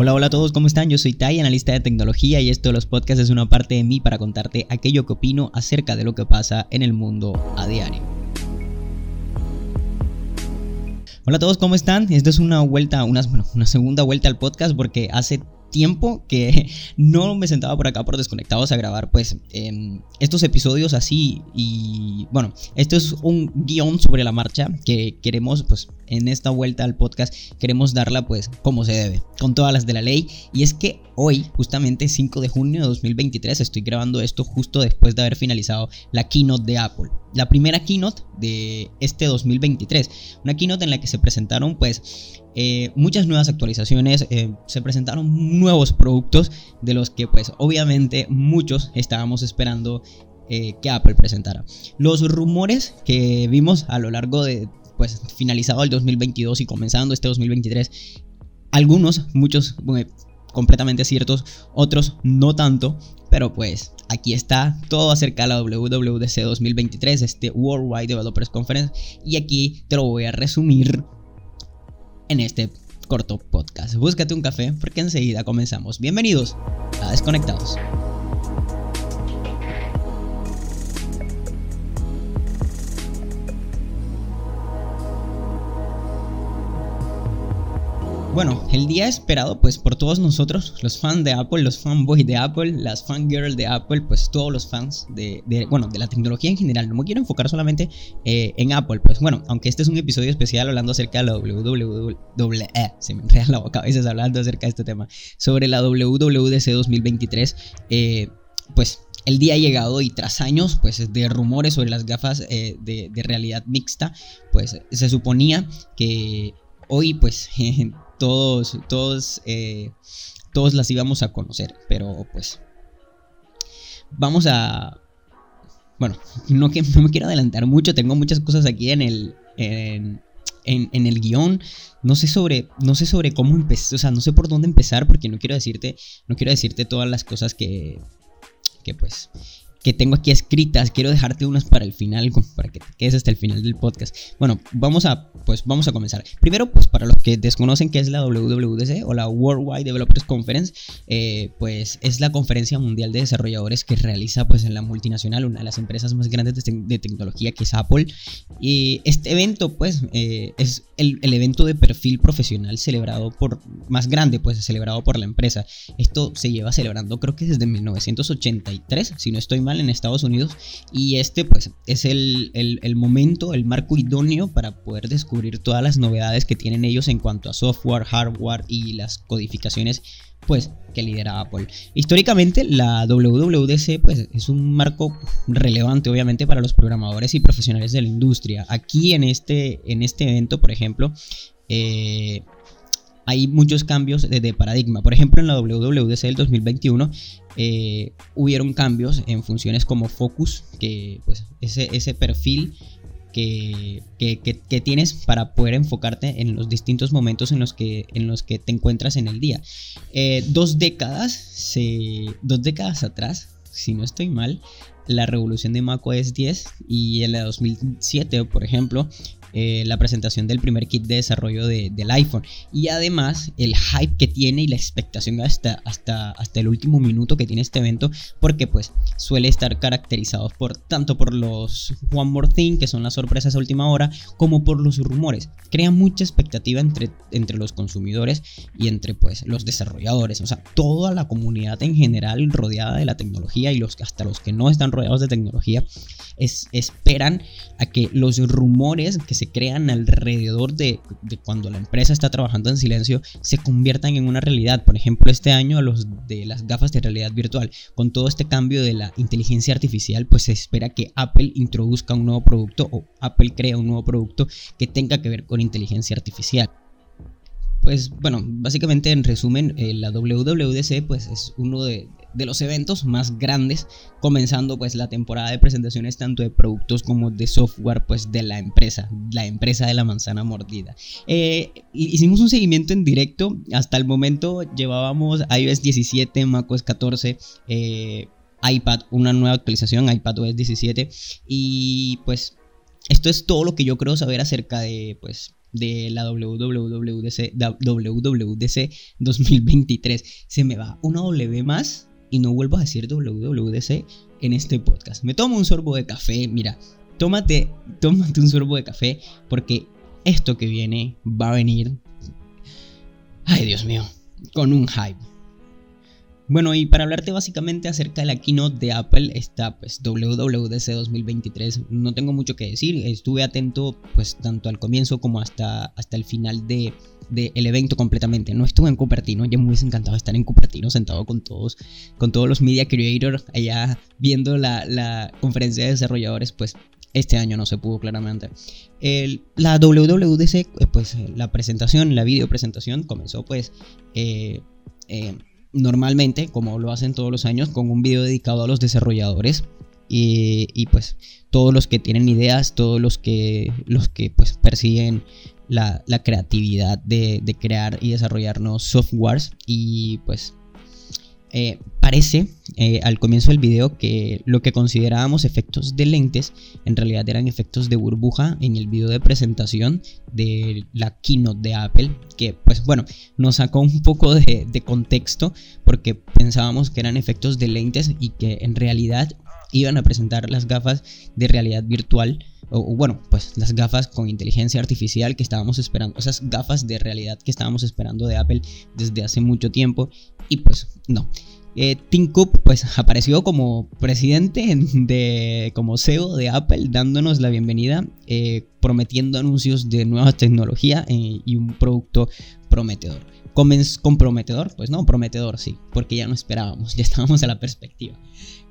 Hola, hola a todos, ¿cómo están? Yo soy Tai, analista de tecnología y esto de los podcasts es una parte de mí para contarte aquello que opino acerca de lo que pasa en el mundo a diario. Hola a todos, ¿cómo están? Esto es una vuelta, una, una segunda vuelta al podcast porque hace tiempo que no me sentaba por acá por desconectados a grabar pues em, estos episodios así y bueno, esto es un guion sobre la marcha que queremos pues en esta vuelta al podcast queremos darla pues como se debe, con todas las de la ley. Y es que hoy justamente 5 de junio de 2023 estoy grabando esto justo después de haber finalizado la keynote de Apple, la primera keynote de este 2023, una keynote en la que se presentaron pues eh, muchas nuevas actualizaciones, eh, se presentaron nuevos productos de los que pues obviamente muchos estábamos esperando eh, que Apple presentara. Los rumores que vimos a lo largo de pues finalizado el 2022 y comenzando este 2023, algunos, muchos completamente ciertos, otros no tanto, pero pues aquí está todo acerca de la WWDC 2023, este Worldwide Developers Conference, y aquí te lo voy a resumir en este corto podcast. Búscate un café porque enseguida comenzamos. Bienvenidos a Desconectados. Bueno, el día esperado pues por todos nosotros, los fans de Apple, los fanboys de Apple, las fangirls de Apple, pues todos los fans de, bueno, de la tecnología en general. No me quiero enfocar solamente eh, en Apple, pues bueno, aunque este es un episodio especial hablando acerca de la WWDC, se me enreda la boca a veces hablando acerca de este tema, sobre la WWDC 2023, eh, pues el día ha llegado y tras años pues, de rumores sobre las gafas eh, de, realidad mixta, pues se suponía que hoy pues todos, todos, eh, todos las íbamos a conocer, pero pues vamos a... Bueno, no, que, no me quiero adelantar mucho, tengo muchas cosas aquí en el, en, en, el guion. No sé sobre, no sé sobre cómo empezar, o sea, no sé por dónde empezar porque no quiero decirte, no quiero decirte todas las cosas que, que pues que tengo aquí escritas. Quiero dejarte unas para el final, para que te quedes hasta el final del podcast. Bueno, vamos a, pues vamos a comenzar. Primero, pues para los que desconocen qué es la WWDC o la Worldwide Developers Conference, eh, pues es la conferencia mundial de desarrolladores que realiza pues en la multinacional, una de las empresas más grandes de, tecnología que es Apple. Y este evento, pues, eh, es el, el, evento de perfil profesional celebrado por, más grande, pues, celebrado por la empresa. Esto se lleva celebrando creo que desde 1983, si no estoy mal en Estados Unidos y este pues es el, momento, el marco idóneo para poder descubrir todas las novedades que tienen ellos en cuanto a software, hardware y las codificaciones pues que lidera Apple. Históricamente la WWDC pues es un marco relevante obviamente para los programadores y profesionales de la industria. Aquí en este, en este evento por ejemplo eh, hay muchos cambios de, paradigma. Por ejemplo, en la WWDC del 2021 eh, hubieron cambios en funciones como Focus, que pues ese, ese perfil que, que, tienes para poder enfocarte en los distintos momentos en los que, en los que te encuentras en el día. Eh, dos décadas, se, dos décadas atrás, si no estoy mal, la revolución de macOS 10 y en la 2007, por ejemplo, eh, la presentación del primer kit de desarrollo del iPhone. Y además el hype que tiene y la expectación hasta, hasta, hasta el último minuto que tiene este evento, porque pues suele estar caracterizado por tanto por los One More Thing, que son las sorpresas a última hora, como por los rumores. Crea mucha expectativa entre, entre los consumidores y entre pues los desarrolladores. O sea, toda la comunidad en general rodeada de la tecnología y los, hasta los que no están rodeados de tecnología es, esperan a que los rumores que se crean alrededor de, cuando la empresa está trabajando en silencio se conviertan en una realidad. Por ejemplo, este año los de las gafas de realidad virtual, con todo este cambio de la inteligencia artificial, pues se espera que Apple introduzca un nuevo producto o Apple crea un nuevo producto que tenga que ver con inteligencia artificial pues bueno, básicamente en resumen, eh, la WWDC pues es uno de, de los eventos más grandes, comenzando pues la temporada de presentaciones tanto de productos como de software pues de la empresa, la empresa de la manzana mordida. Eh, hicimos un seguimiento en directo, hasta el momento llevábamos iOS 17, macOS 14, eh, iPad, una nueva actualización, iPadOS 17 y pues esto es todo lo que yo creo saber acerca de pues de la WWDC, WWDC 2023. Se me va una W más y no vuelvo a decir WWDC en este podcast. Me tomo un sorbo de café, mira, tómate, tómate un sorbo de café porque esto que viene va a venir, ay Dios mío, con un hype. Bueno, y para hablarte básicamente acerca de la keynote de Apple, está pues WWDC 2023. No tengo mucho que decir, estuve atento pues tanto al comienzo como hasta, hasta el final de, del evento completamente. No estuve en Cupertino, ya me hubiese encantado estar en Cupertino sentado con todos, con todos los media creators allá viendo la, la conferencia de desarrolladores, pues este año no se pudo claramente. El, la WWDC, pues la presentación, la video presentación comenzó pues... Eh, eh, normalmente, como lo hacen todos los años, con un video dedicado a los desarrolladores. Y, pues todos los que tienen ideas, todos los que, los que pues persiguen la, creatividad de, de, crear y desarrollar nuevos softwares. Y pues eh, parece eh, al comienzo del video que lo que considerábamos efectos de lentes en realidad eran efectos de burbuja en el video de presentación de la keynote de Apple que pues bueno nos sacó un poco de, contexto porque pensábamos que eran efectos de lentes y que en realidad iban a presentar las gafas de realidad virtual o, bueno, pues las gafas con inteligencia artificial que estábamos esperando, esas gafas de realidad que estábamos esperando de Apple desde hace mucho tiempo y pues no. Eh, Tim Cook pues apareció como presidente de, como CEO de Apple dándonos la bienvenida, eh, prometiendo anuncios de nueva tecnología eh, y un producto prometedor. ¿Comprometedor? Pues no, prometedor sí, porque ya no esperábamos, ya estábamos a la perspectiva.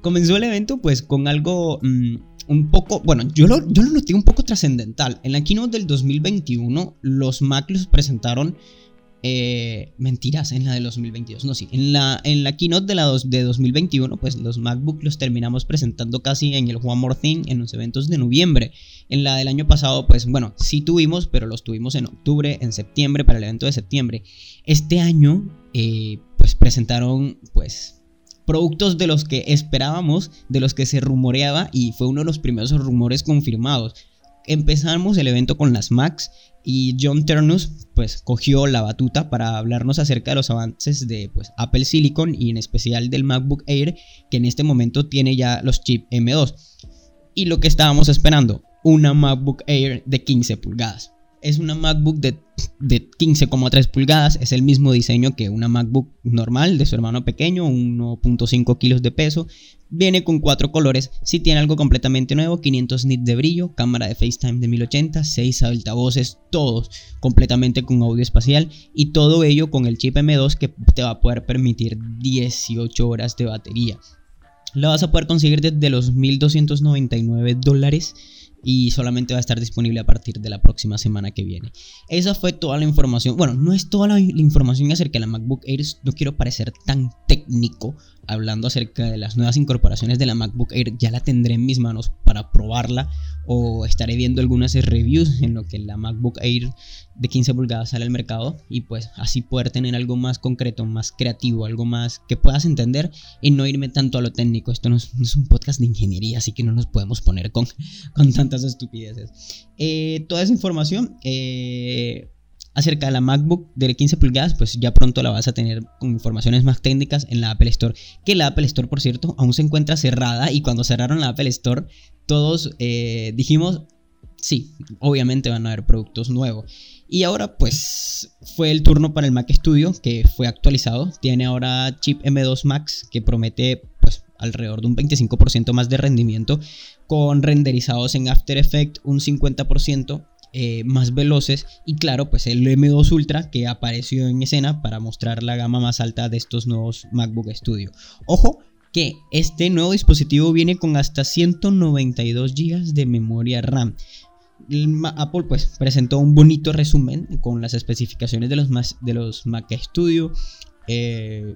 Comenzó el evento pues con algo... Mm, un poco, bueno, yo lo, yo lo noté un poco trascendental. En la keynote del 2021, los Mac los presentaron eh, mentiras, en la de 2022. No, sí. En la, en la keynote de, la de 2021, pues los MacBook los terminamos presentando casi en el One More Thing, en los eventos de noviembre. En la del año pasado, pues bueno, sí tuvimos, pero los tuvimos en octubre, en septiembre, para el evento de septiembre. Este año, eh, pues presentaron, pues productos de los que esperábamos, de los que se rumoreaba y fue uno de los primeros rumores confirmados. Empezamos el evento con las Macs y John Ternus pues cogió la batuta para hablarnos acerca de los avances de pues, Apple Silicon y en especial del MacBook Air que en este momento tiene ya los chips M2 y lo que estábamos esperando una MacBook Air de 15 pulgadas. Es una MacBook de, de 15,3 pulgadas, es el mismo diseño que una MacBook normal de su hermano pequeño, 1.5 kilos de peso, viene con cuatro colores, si tiene algo completamente nuevo, 500 nits de brillo, cámara de FaceTime de 1080, 6 altavoces, todos completamente con audio espacial y todo ello con el chip M2 que te va a poder permitir 18 horas de batería. Lo vas a poder conseguir desde los 1299 dólares y solamente va a estar disponible a partir de la próxima semana que viene. Esa fue toda la información. Bueno, no es toda la, información acerca de la MacBook Air, no quiero parecer tan técnico hablando acerca de las nuevas incorporaciones de la MacBook Air. Ya la tendré en mis manos para probarla o estaré viendo algunas reviews en lo que la MacBook Air de 15 pulgadas sale al mercado y pues así poder tener algo más concreto, más creativo, algo más que puedas entender y no irme tanto a lo técnico. Esto no es, un podcast de ingeniería, así que no nos podemos poner con, con tantas estupideces. Eh, toda esa información eh, acerca de la MacBook de 15 pulgadas, pues ya pronto la vas a tener con informaciones más técnicas en la Apple Store. Que la Apple Store, por cierto, aún se encuentra cerrada y cuando cerraron la Apple Store todos eh, dijimos, sí, obviamente van a haber productos nuevos. Y ahora pues fue el turno para el Mac Studio que fue actualizado. Tiene ahora chip M2 Max que promete pues alrededor de un 25% más de rendimiento con renderizados en After Effects un 50% eh, más veloces y claro pues el M2 Ultra que apareció en escena para mostrar la gama más alta de estos nuevos MacBook Studio. Ojo, que este nuevo dispositivo viene con hasta 192 GB de memoria RAM. Apple pues presentó un bonito resumen con las especificaciones de los, de los Mac Studio. Eh,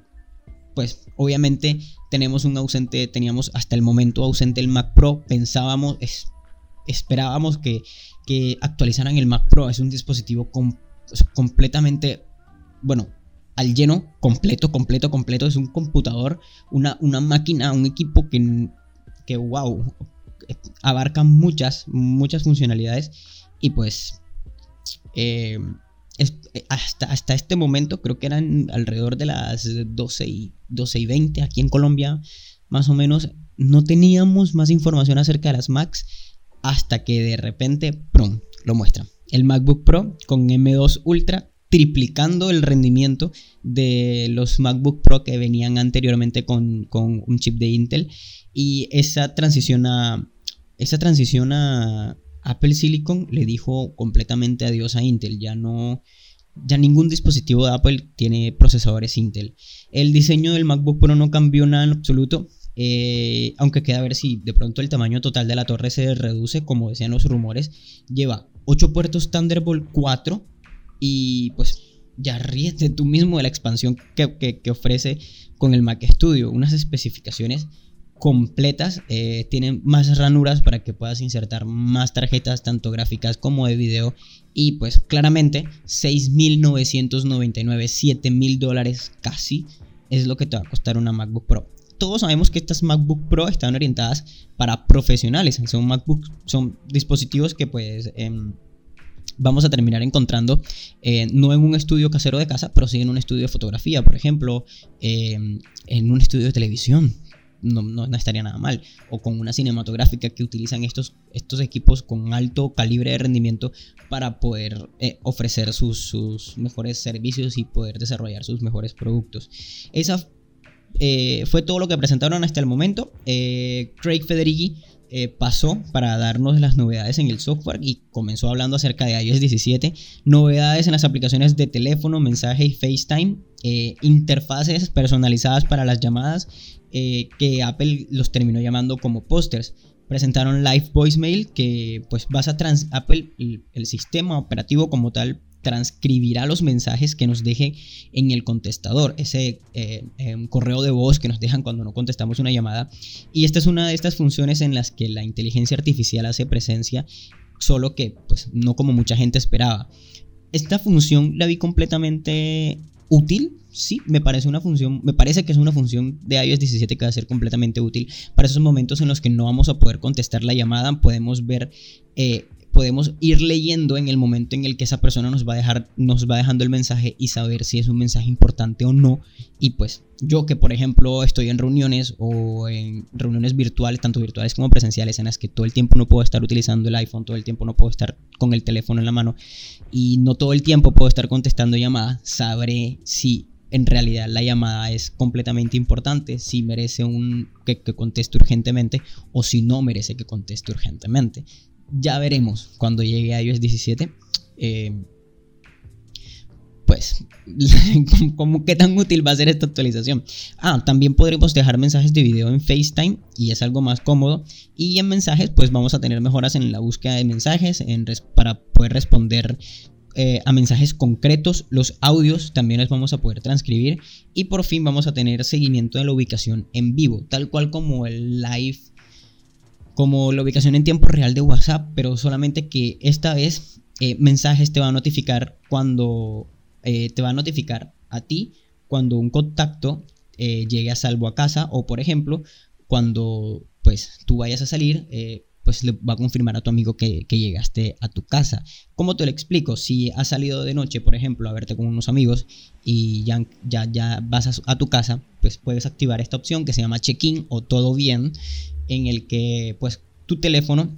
pues obviamente tenemos un ausente, teníamos hasta el momento ausente el Mac Pro. Pensábamos, esperábamos que, que, actualizaran el Mac Pro. Es un dispositivo completamente, bueno, al lleno, completo, completo, completo. Es un computador, una, una máquina, un equipo que, que, wow, abarca muchas, muchas funcionalidades. Y pues eh, hasta, hasta este momento, creo que eran alrededor de las 12 y, 12 y 20 aquí en Colombia, más o menos, no teníamos más información acerca de las Macs hasta que de repente, ¡prum!, lo muestra. El MacBook Pro con M2 Ultra triplicando el rendimiento de los MacBook Pro que venían anteriormente con, un chip de Intel. Y esa transición a, esa transición a Apple Silicon le dijo completamente adiós a Intel. Ya no, ya ningún dispositivo de Apple tiene procesadores Intel. El diseño del MacBook Pro no cambió nada en absoluto. Eh, aunque queda a ver si de pronto el tamaño total de la torre se reduce, como decían los rumores. Lleva 8 puertos Thunderbolt 4 y pues ya ríete tú mismo de la expansión que, ofrece con el Mac Studio. Unas especificaciones completas, eh, tienen más ranuras para que puedas insertar más tarjetas, tanto gráficas como de video. Y pues claramente 6.999, 7.000 dólares casi es lo que te va a costar una MacBook Pro. Todos sabemos que estas MacBook Pro están orientadas para profesionales. Son MacBook, son dispositivos que pues... Em, vamos a terminar encontrando eh, no en un estudio casero de casa, pero sí en un estudio de fotografía, por ejemplo, em, en un estudio de televisión. No, no, estaría nada mal. O con una cinematográfica que utilizan estos, estos equipos con alto calibre de rendimiento para poder eh, ofrecer sus, sus, mejores servicios y poder desarrollar sus mejores productos. Esa eh, fue todo lo que presentaron hasta el momento. Craig Federighi eh, pasó para darnos las novedades en el software y comenzó hablando acerca de iOS 17, novedades en las aplicaciones de teléfono, mensaje y FaceTime, eh, interfaces personalizadas para las llamadas eh, que Apple los terminó llamando como posters. Presentaron Live Voicemail que pues basa trans Apple el sistema operativo como tal transcribirá los mensajes que nos deje en el contestador, ese eh, em, correo de voz que nos dejan cuando no contestamos una llamada. Y esta es una de estas funciones en las que la inteligencia artificial hace presencia, solo que pues no como mucha gente esperaba. Esta función la vi completamente útil, sí, me parece una función, me parece que es una función de iOS 17 que va a ser completamente útil para esos momentos en los que no vamos a poder contestar la llamada, podemos ver eh, podemos ir leyendo en el momento en el que esa persona nos va a dejar nos va dejando el mensaje y saber si es un mensaje importante o no y pues yo que por ejemplo estoy en reuniones o en reuniones virtuales tanto virtuales como presenciales en las que todo el tiempo no puedo estar utilizando el iPhone todo el tiempo no puedo estar con el teléfono en la mano y no todo el tiempo puedo estar contestando llamadas sabré si en realidad la llamada es completamente importante, si merece un que, que, conteste urgentemente o si no merece que conteste urgentemente. Ya veremos cuando llegue a iOS 17. Eh, pues, ¿cómo, ¿qué tan útil va a ser esta actualización? Ah, también podremos dejar mensajes de video en FaceTime y es algo más cómodo. Y en mensajes, pues vamos a tener mejoras en la búsqueda de mensajes para poder responder eh, a mensajes concretos. Los audios también los vamos a poder transcribir. Y por fin vamos a tener seguimiento de la ubicación en vivo, tal cual como el live como la ubicación en tiempo real de WhatsApp, pero solamente que esta vez eh, mensajes te va a notificar cuando eh, te va a notificar a ti cuando un contacto eh, llegue a salvo a casa o por ejemplo cuando pues tú vayas a salir pues le va a confirmar a tu amigo que, llegaste a tu casa. ¿Cómo te lo explico? Si has salido de noche, por ejemplo, a verte con unos amigos y ya, ya, ya vas a, tu casa, pues puedes activar esta opción que se llama check-in o todo bien en el que pues tu teléfono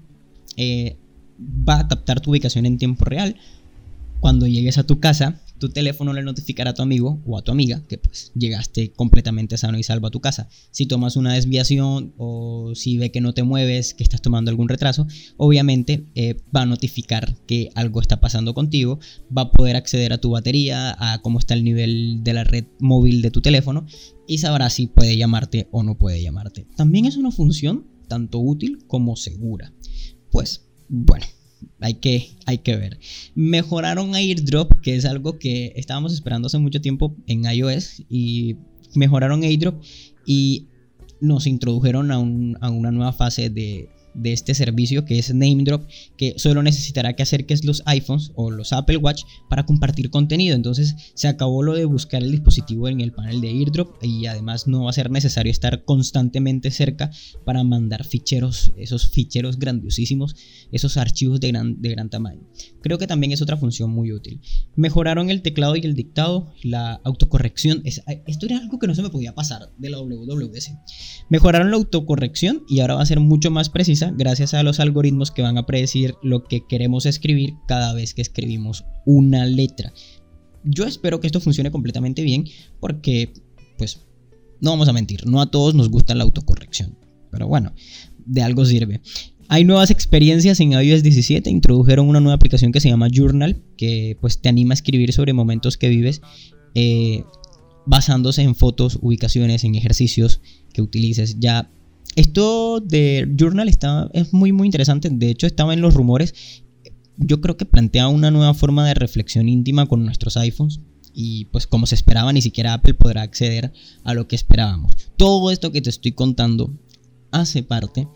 eh, va a captar tu ubicación en tiempo real. Cuando llegues a tu casa, tu teléfono le notificará a tu amigo o a tu amiga que pues llegaste completamente sano y salvo a tu casa. Si tomas una desviación o si ve que no te mueves, que estás tomando algún retraso, obviamente eh, va a notificar que algo está pasando contigo, va a poder acceder a tu batería, a cómo está el nivel de la red móvil de tu teléfono y sabrá si puede llamarte o no puede llamarte. También es una función tanto útil como segura. Pues bueno, hay que, hay que ver. Mejoraron AirDrop, que es algo que estábamos esperando hace mucho tiempo en iOS y mejoraron AirDrop y nos introdujeron a, una nueva fase de, de este servicio que es NameDrop, que solo necesitará que acerques los iPhones o los Apple Watch para compartir contenido. Entonces se acabó lo de buscar el dispositivo en el panel de AirDrop y además no va a ser necesario estar constantemente cerca para mandar ficheros, esos ficheros grandiosísimos, esos archivos de gran, de gran tamaño. Creo que también es otra función muy útil. Mejoraron el teclado y el dictado, la autocorrección. esto era algo que no se me podía pasar de la WWDC. Mejoraron la autocorrección y ahora va a ser mucho más precisa gracias a los algoritmos que van a predecir lo que queremos escribir cada vez que escribimos una letra. Yo espero que esto funcione completamente bien porque, pues, no vamos a mentir, no a todos nos gusta la autocorrección. Pero bueno, de algo sirve. Hay nuevas experiencias en iOS 17, introdujeron una nueva aplicación que se llama Journal, que pues te anima a escribir sobre momentos que vives, eh, basándose en fotos, ubicaciones, en ejercicios que utilices. Ya esto de Journal está, es muy muy interesante, de hecho estaba en los rumores. Yo creo que plantea una nueva forma de reflexión íntima con nuestros iPhones y pues como se esperaba ni siquiera Apple podrá acceder a lo que esperábamos. Todo esto que te estoy contando hace parte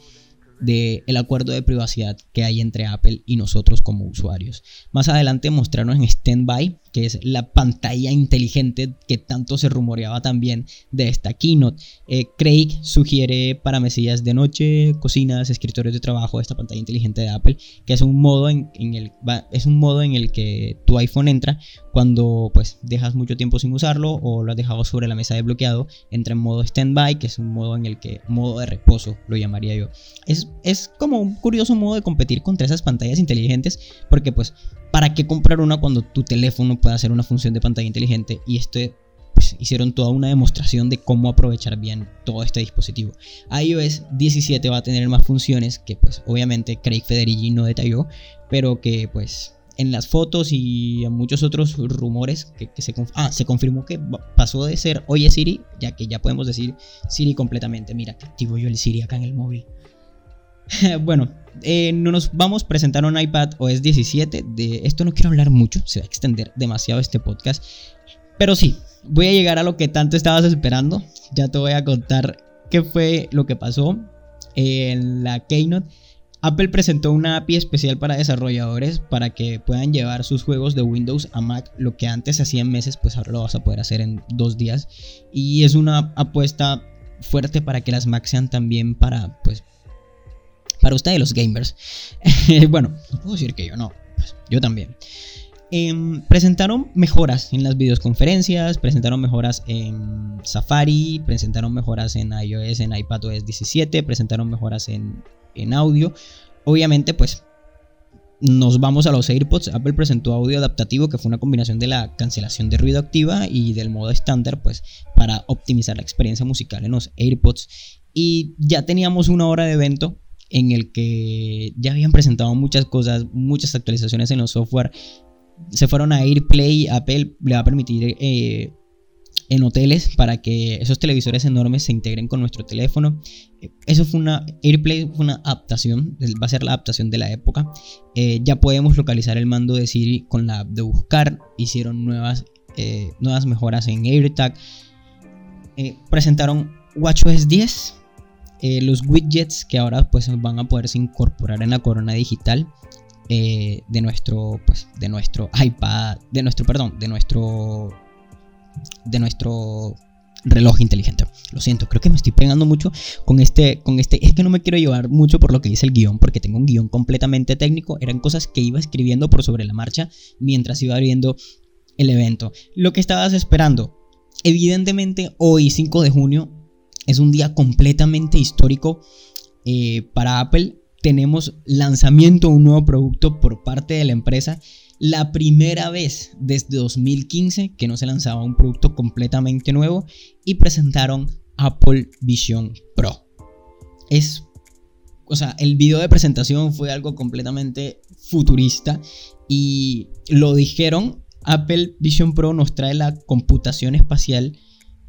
del acuerdo de privacidad que hay entre Apple y nosotros como usuarios. Más adelante mostraron en Standby, que es la pantalla inteligente que tanto se rumoreaba también de esta keynote. Eh, Craig sugiere para mesillas de noche, cocinas, escritorios de trabajo, esta pantalla inteligente de Apple, que es un modo en, el, es un modo en el que tu iPhone entra cuando pues dejas mucho tiempo sin usarlo o lo has dejado sobre la mesa de bloqueado, entra en modo standby, que es un modo en el que, modo de reposo lo llamaría yo. Es, es como un curioso modo de competir contra esas pantallas inteligentes, porque pues, ¿para qué comprar una cuando tu teléfono puede hacer una función de pantalla inteligente? Y esto pues, hicieron toda una demostración de cómo aprovechar bien todo este dispositivo. iOS 17 va a tener más funciones que pues obviamente Craig Federighi no detalló, pero que pues en las fotos y en muchos otros rumores que, se, ah, se confirmó que pasó de ser Oye Siri, ya que ya podemos decir Siri completamente. Mira, que activo yo el Siri acá en el móvil. bueno, eh, nos vamos a presentar un iPad OS 17. De esto no quiero hablar mucho, se va a extender demasiado este podcast. Pero sí, voy a llegar a lo que tanto estabas esperando. Ya te voy a contar qué fue lo que pasó en la Keynote. Apple presentó una API especial para desarrolladores para que puedan llevar sus juegos de Windows a Mac. Lo que antes hacía en meses, pues ahora lo vas a poder hacer en dos días. Y es una apuesta fuerte para que las Mac sean también para, pues, para ustedes los gamers. bueno, no puedo decir que yo no, pues, yo también. Em, presentaron mejoras en las videoconferencias, presentaron mejoras en Safari, presentaron mejoras en iOS, en iPadOS 17, presentaron mejoras en en audio. Obviamente, pues nos vamos a los AirPods. Apple presentó audio adaptativo, que fue una combinación de la cancelación de ruido activa y del modo estándar, pues para optimizar la experiencia musical en los AirPods. Y ya teníamos una hora de evento en el que ya habían presentado muchas cosas, muchas actualizaciones en los software. Se fueron a AirPlay, Apple le va a permitir eh, en hoteles para que esos televisores enormes se integren con nuestro teléfono. Eso fue una, AirPlay fue una adaptación, va a ser la adaptación de la época. Eh, ya podemos localizar el mando de Siri con la app de buscar. Hicieron nuevas, eh, nuevas mejoras en AirTag. Presentaron WatchOS 10. Los widgets que ahora pues van a poderse incorporar en la corona digital. de nuestro pues, de nuestro iPad de nuestro perdón de nuestro de nuestro reloj inteligente. Lo siento, creo que me estoy pegando mucho con este, con este. Es que no me quiero llevar mucho por lo que dice el guion, porque tengo un guion completamente técnico. Eran cosas que iba escribiendo por sobre la marcha mientras iba viendo el evento. Lo que estabas esperando. Evidentemente, hoy, 5 de junio, es un día completamente histórico eh, para Apple. Tenemos lanzamiento de un nuevo producto por parte de la empresa la primera vez desde 2015 que no se lanzaba un producto completamente nuevo y presentaron Apple Vision Pro. Es, o sea, el video de presentación fue algo completamente futurista y lo dijeron, Apple Vision Pro nos trae la computación espacial,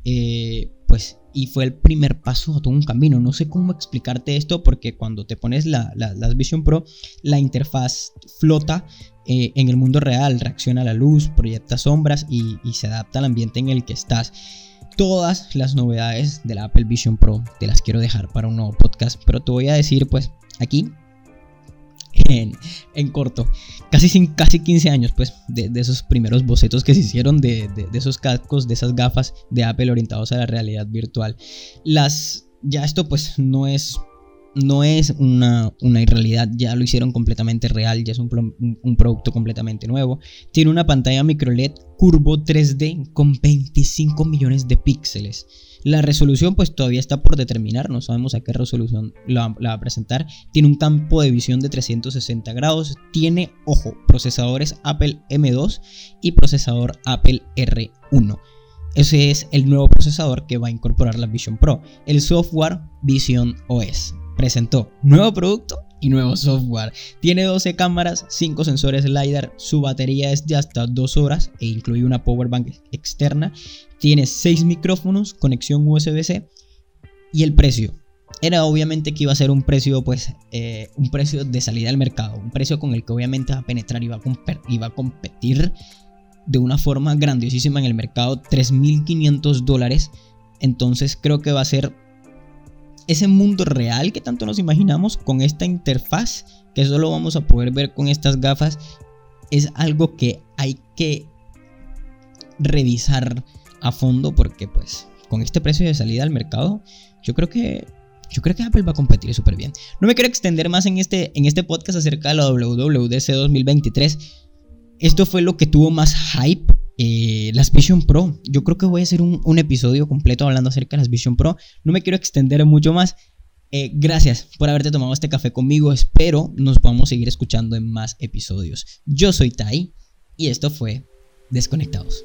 eh, pues y fue el primer paso a todo un camino. No sé cómo explicarte esto porque cuando te pones la, la, Vision Pro, la interfaz flota eh, en el mundo real, reacciona a la luz, proyecta sombras y, se adapta al ambiente en el que estás. Todas las novedades de la Apple Vision Pro te las quiero dejar para un nuevo podcast, pero te voy a decir pues aquí en, corto. Casi, sin, casi 15 años, pues, de, esos primeros bocetos que se hicieron de, de, esos cascos, de esas gafas de Apple orientados a la realidad virtual. Las. Ya esto, pues, no es. No es una, una irrealidad, ya lo hicieron completamente real, ya es un, un producto completamente nuevo. Tiene una pantalla micro LED curvo 3D con 25 millones de píxeles. La resolución pues todavía está por determinar, no sabemos a qué resolución la, va a presentar. Tiene un campo de visión de 360 grados, tiene, ojo, procesadores Apple M2 y procesador Apple R1. Ese es el nuevo procesador que va a incorporar la Vision Pro, el software Vision OS. Presentó nuevo producto y nuevo software. Tiene 12 cámaras, 5 sensores LiDAR, su batería es de hasta 2 horas e incluye una power bank externa. Tiene 6 micrófonos, conexión USB-C y el precio. Era obviamente que iba a ser un precio, pues, eh, un precio de salida al mercado, un precio con el que obviamente va a penetrar y va a, a competir de una forma grandiosísima en el mercado, 3.500 dólares. Entonces creo que va a ser ese mundo real que tanto nos imaginamos con esta interfaz que solo vamos a poder ver con estas gafas es algo que hay que revisar a fondo porque pues con este precio de salida al mercado yo creo que yo creo que Apple va a competir súper bien. No me quiero extender más en este, en este podcast acerca de la WWDC 2023. Esto fue lo que tuvo más hype eh, las Vision Pro. Yo creo que voy a hacer un, episodio completo hablando acerca de las Vision Pro. No me quiero extender mucho más. Eh, gracias por haberte tomado este café conmigo. Espero nos podamos seguir escuchando en más episodios. Yo soy Tai y esto fue Desconectados.